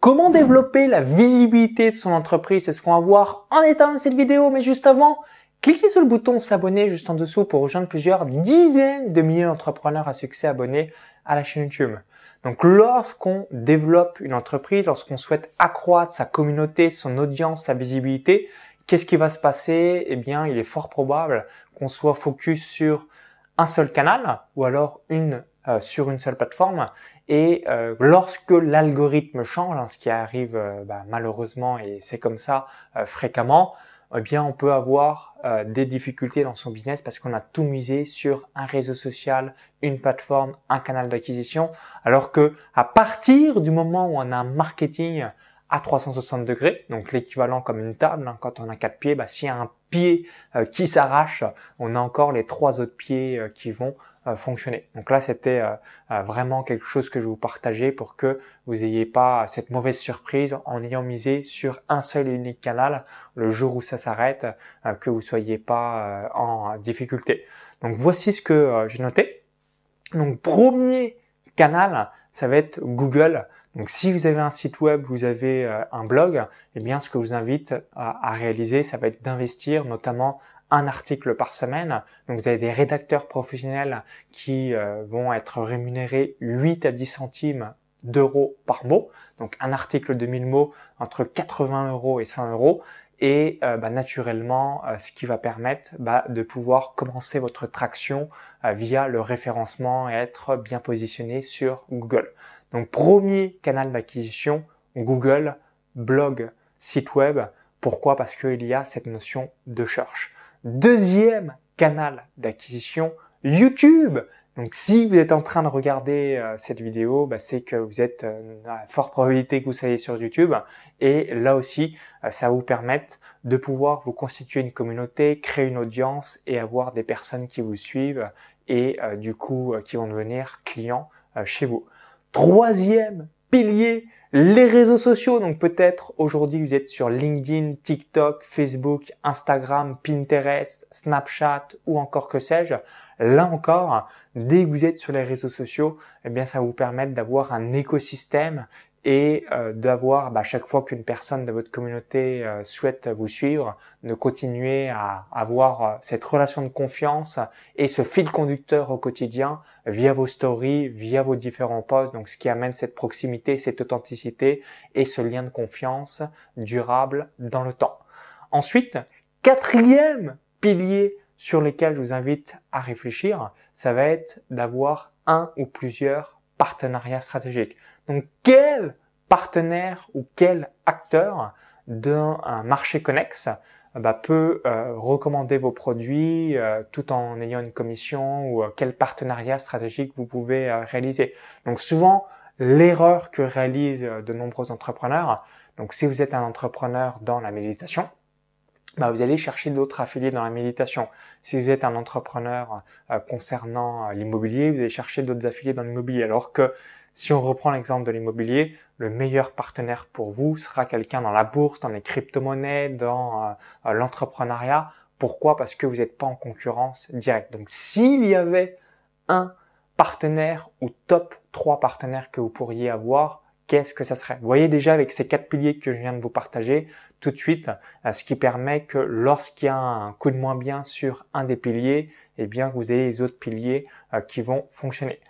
Comment développer la visibilité de son entreprise? C'est ce qu'on va voir en état de cette vidéo. Mais juste avant, cliquez sur le bouton s'abonner juste en dessous pour rejoindre plusieurs dizaines de milliers d'entrepreneurs à succès abonnés à la chaîne YouTube. Donc lorsqu'on développe une entreprise, lorsqu'on souhaite accroître sa communauté, son audience, sa visibilité, qu'est-ce qui va se passer? Eh bien, il est fort probable qu'on soit focus sur un seul canal ou alors une euh, sur une seule plateforme. Et euh, lorsque l'algorithme change, hein, ce qui arrive euh, bah, malheureusement et c'est comme ça fréquemment, eh bien on peut avoir des difficultés dans son business parce qu'on a tout misé sur un réseau social, une plateforme, un canal d'acquisition, alors que à partir du moment où on a un marketing à 360 degrés, donc l'équivalent comme une table, hein, quand on a quatre pieds, bah, s'il y a un pied qui s'arrache, on a encore les trois autres pieds qui vont euh, fonctionner. Donc là, c'était euh, euh, vraiment quelque chose que je vous partageais pour que vous n'ayez pas cette mauvaise surprise en ayant misé sur un seul et unique canal le jour où ça s'arrête, que vous soyez pas en difficulté. Donc voici ce que j'ai noté. Donc premier canal, ça va être Google. Donc si vous avez un site web, vous avez un blog, eh bien ce que je vous invite à réaliser, ça va être d'investir notamment un article par semaine. Donc vous avez des rédacteurs professionnels qui euh, vont être rémunérés 8 à 10 centimes d'euros par mot. Donc un article de 1000 mots entre 80 euros et 100 euros. Et euh, bah, naturellement, euh, ce qui va permettre bah, de pouvoir commencer votre traction via le référencement et être bien positionné sur Google. Donc premier canal d'acquisition, Google, blog, site web. Pourquoi? Parce qu'il y a cette notion de search. Deuxième canal d'acquisition, YouTube. Donc si vous êtes en train de regarder euh, cette vidéo, bah, c'est que vous êtes euh, à forte probabilité que vous soyez sur YouTube. Et là aussi, euh, ça vous permettre de pouvoir vous constituer une communauté, créer une audience et avoir des personnes qui vous suivent et du coup qui vont devenir clients chez vous. Troisième pilier les réseaux sociaux, donc peut-être aujourd'hui vous êtes sur LinkedIn, TikTok, Facebook, Instagram, Pinterest, Snapchat ou encore que sais-je. Là encore, dès que vous êtes sur les réseaux sociaux, eh bien ça vous permettre d'avoir un écosystème et euh, d'avoir bah, chaque fois qu'une personne de votre communauté euh, souhaite vous suivre, de continuer à avoir euh, cette relation de confiance et ce fil conducteur au quotidien via vos stories, via vos différents posts, donc ce qui amène cette proximité, cette authenticité et ce lien de confiance durable dans le temps. Ensuite, quatrième pilier sur lequel je vous invite à réfléchir, ça va être d'avoir un ou plusieurs partenariats stratégiques. Donc, quel partenaire ou quel acteur d'un marché connexe bah, peut euh, recommander vos produits euh, tout en ayant une commission ou euh, quel partenariat stratégique vous pouvez réaliser? Donc souvent, l'erreur que réalisent de nombreux entrepreneurs, donc si vous êtes un entrepreneur dans la méditation, bah, vous allez chercher d'autres affiliés dans la méditation. Si vous êtes un entrepreneur concernant l'immobilier, vous allez chercher d'autres affiliés dans l'immobilier. Alors que si on reprend l'exemple de l'immobilier, le meilleur partenaire pour vous sera quelqu'un dans la bourse, dans les crypto-monnaies, dans euh, euh, l'entrepreneuriat. Pourquoi? Parce que vous n'êtes pas en concurrence directe. Donc s'il y avait un partenaire ou top 3 partenaires que vous pourriez avoir, qu'est-ce que ça serait Vous voyez déjà avec ces quatre piliers que je viens de vous partager tout de suite, euh, ce qui permet que lorsqu'il y a un coup de moins bien sur un des piliers, eh bien vous avez les autres piliers qui vont fonctionner.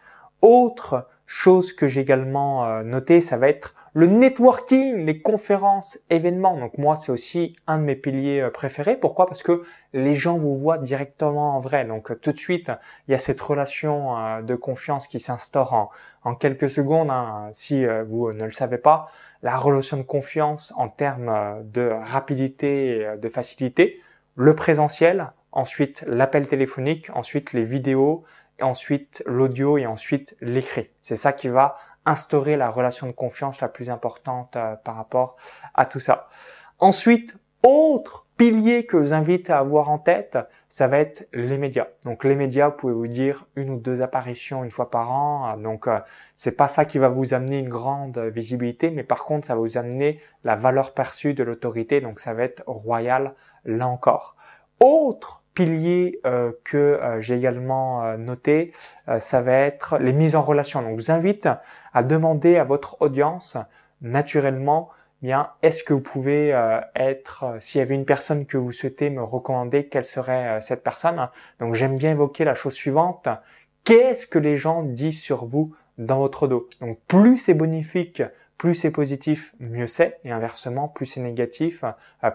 Autre chose que j'ai également euh, noté, ça va être le networking, les conférences, événements. Donc moi, c'est aussi un de mes piliers euh, préférés. Pourquoi? Parce que les gens vous voient directement en vrai. Donc euh, tout de suite, il y a cette relation de confiance qui s'instaure en, quelques secondes. Hein. Si vous ne le savez pas, la relation de confiance en termes de rapidité et de facilité, le présentiel, ensuite l'appel téléphonique, ensuite les vidéos, ensuite l'audio et ensuite l'écrit. C'est ça qui va instaurer la relation de confiance la plus importante euh, par rapport à tout ça. Ensuite, autre pilier que je vous invite à avoir en tête, ça va être les médias. Donc les médias, vous pouvez vous dire une ou deux apparitions une fois par an. Donc euh, c'est pas ça qui va vous amener une grande visibilité, mais par contre ça va vous amener la valeur perçue de l'autorité. Donc ça va être royal là encore. Autre pilier euh, que euh, j'ai également euh, noté, ça va être les mises en relation. Donc, je vous invite à demander à votre audience naturellement, eh bien, est-ce que vous pouvez euh, être, euh, s'il y avait une personne que vous souhaitez me recommander, quelle serait cette personne? Donc, j'aime bien évoquer la chose suivante. Qu'est-ce que les gens disent sur vous dans votre dos? Donc, plus c'est bonifique, plus c'est positif, mieux c'est. Et inversement, plus c'est négatif,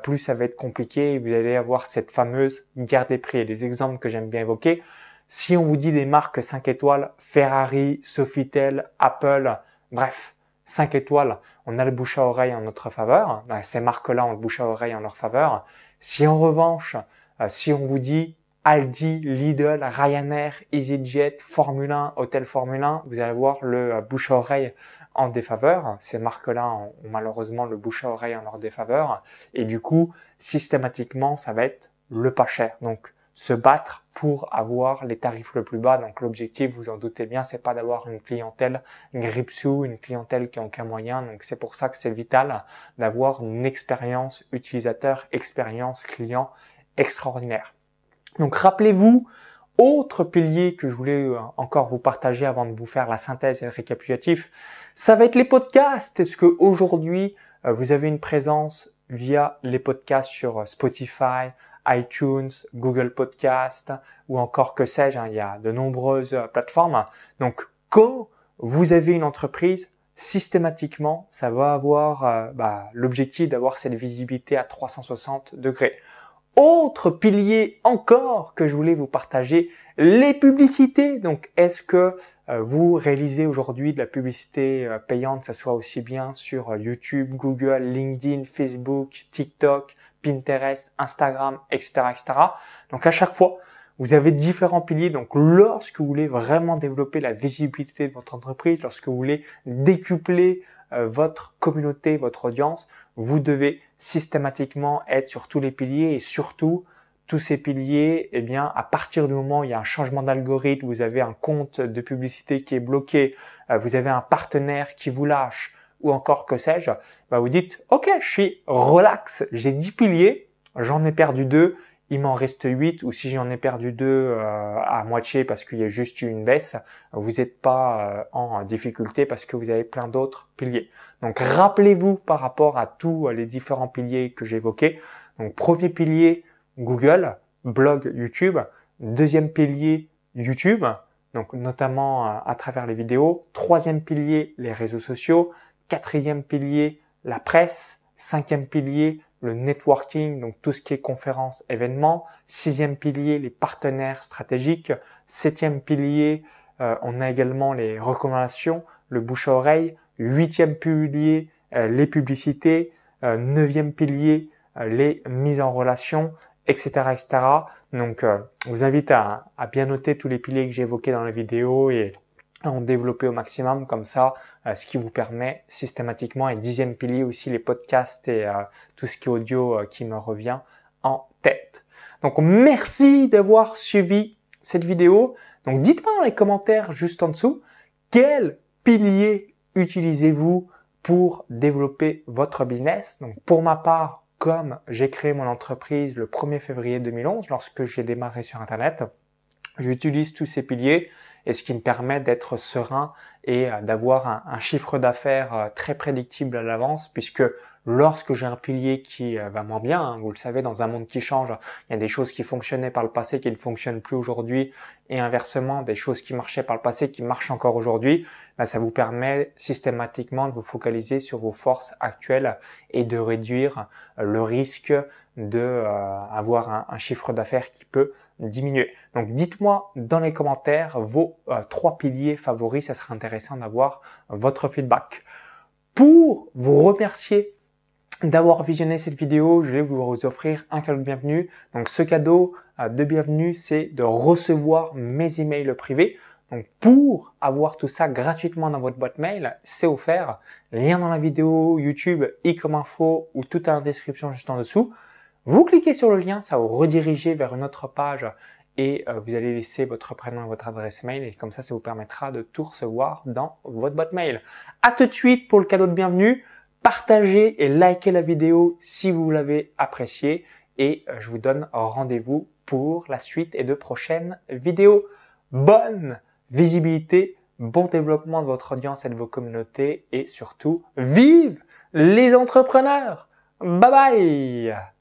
plus ça va être compliqué et vous allez avoir cette fameuse guerre des prix. Et les exemples que j'aime bien évoquer, si on vous dit des marques 5 étoiles, Ferrari, Sofitel, Apple, bref, 5 étoiles, on a le bouche à oreille en notre faveur. Ben, ces marques-là ont le bouche à oreille en leur faveur. Si en revanche, euh, si on vous dit Aldi, Lidl, Ryanair, EasyJet, Formule 1, Hôtel Formule 1, vous allez voir le euh, bouche à oreille en défaveur. Ces marques-là ont malheureusement le bouche à oreille en leur défaveur. Et du coup, systématiquement, ça va être le pas cher. Donc, se battre pour avoir les tarifs le plus bas. Donc l'objectif, vous en doutez bien, c'est pas d'avoir une clientèle gripsou, une clientèle qui a aucun moyen. Donc c'est pour ça que c'est vital d'avoir une expérience utilisateur, expérience client extraordinaire. Donc rappelez-vous, autre pilier que je voulais euh, encore vous partager avant de vous faire la synthèse et le récapitulatif, ça va être les podcasts. Est-ce que aujourd'hui euh, vous avez une présence via les podcasts sur euh, Spotify, iTunes, Google Podcast ou encore que sais-je, hein, il y a de nombreuses plateformes. Donc quand vous avez une entreprise, systématiquement, ça va avoir bah, l'objectif d'avoir cette visibilité à 360 degrés. Autre pilier encore que je voulais vous partager, les publicités. Donc, est-ce que euh, vous réalisez aujourd'hui de la publicité payante, que ce soit aussi bien sur YouTube, Google, LinkedIn, Facebook, TikTok, Pinterest, Instagram, etc., etc. Donc à chaque fois, vous avez différents piliers. Donc lorsque vous voulez vraiment développer la visibilité de votre entreprise, lorsque vous voulez décupler euh, votre communauté, votre audience, vous devez systématiquement être sur tous les piliers et surtout tous ces piliers, eh bien, à partir du moment où il y a un changement d'algorithme, vous avez un compte de publicité qui est bloqué, euh, vous avez un partenaire qui vous lâche, ou encore que sais-je, bah vous dites, ok, je suis relax, j'ai 10 piliers, j'en ai perdu deux, il m'en reste 8, ou si j'en ai perdu deux euh, à moitié parce qu'il y a juste eu une baisse, vous n'êtes pas euh, en difficulté parce que vous avez plein d'autres piliers. Donc rappelez-vous par rapport à tous les différents piliers que j'évoquais. Donc premier pilier, Google, blog, YouTube. Deuxième pilier, YouTube, donc notamment euh, à travers les vidéos. Troisième pilier, les réseaux sociaux. Quatrième pilier, la presse. Cinquième pilier, le networking, donc tout ce qui est conférences, événements. Sixième pilier, les partenaires stratégiques. Septième pilier, euh, on a également les recommandations, le bouche à oreille. Huitième pilier, euh, les publicités. Euh, neuvième pilier, les mises en relation, etc., etc. Donc, je vous invite à, à bien noter tous les piliers que j'ai évoqués dans la vidéo et en développer au maximum comme ça, euh, ce qui vous permet systématiquement, et dixième pilier aussi les podcasts et euh, tout ce qui est audio euh, qui me revient en tête. Donc merci d'avoir suivi cette vidéo. Donc dites-moi dans les commentaires juste en dessous, quel pilier utilisez-vous pour développer votre business? Donc pour ma part, comme j'ai créé mon entreprise le 1er février 2011, lorsque j'ai démarré sur Internet, j'utilise tous ces piliers et ce qui me permet d'être serein et euh, d'avoir un, chiffre d'affaires euh, très prédictible à l'avance puisque lorsque j'ai un pilier qui euh, va moins bien, hein, vous le savez, dans un monde qui change, il y a des choses qui fonctionnaient par le passé qui ne fonctionnent plus aujourd'hui et inversement, des choses qui marchaient par le passé qui marchent encore aujourd'hui, ben, ça vous permet systématiquement de vous focaliser sur vos forces actuelles et de réduire le risque de euh, un, chiffre d'affaires qui peut diminuer. Donc dites-moi dans les commentaires vos euh, trois piliers favoris, ça serait intéressant d'avoir votre feedback. Pour vous remercier d'avoir visionné cette vidéo, je vais vous offrir un cadeau de bienvenue. Donc ce cadeau euh, de bienvenue, c'est de recevoir mes emails privés. Donc pour avoir tout ça gratuitement dans votre boîte mail, c'est offert. Lien dans la vidéo YouTube, i comme info ou tout en description juste en dessous. Vous cliquez sur le lien, ça vous rediriger vers une autre page et euh, vous allez laisser votre prénom et votre adresse mail et comme ça, ça vous permettra de tout recevoir dans votre boîte mail. À tout de suite pour le cadeau de bienvenue. Partagez et likez la vidéo si vous l'avez appréciée. Et euh, je vous donne rendez-vous pour la suite et de prochaines vidéos. Bonne visibilité bon développement de votre audience et de vos communautés. Et surtout, vive les entrepreneurs! Bye bye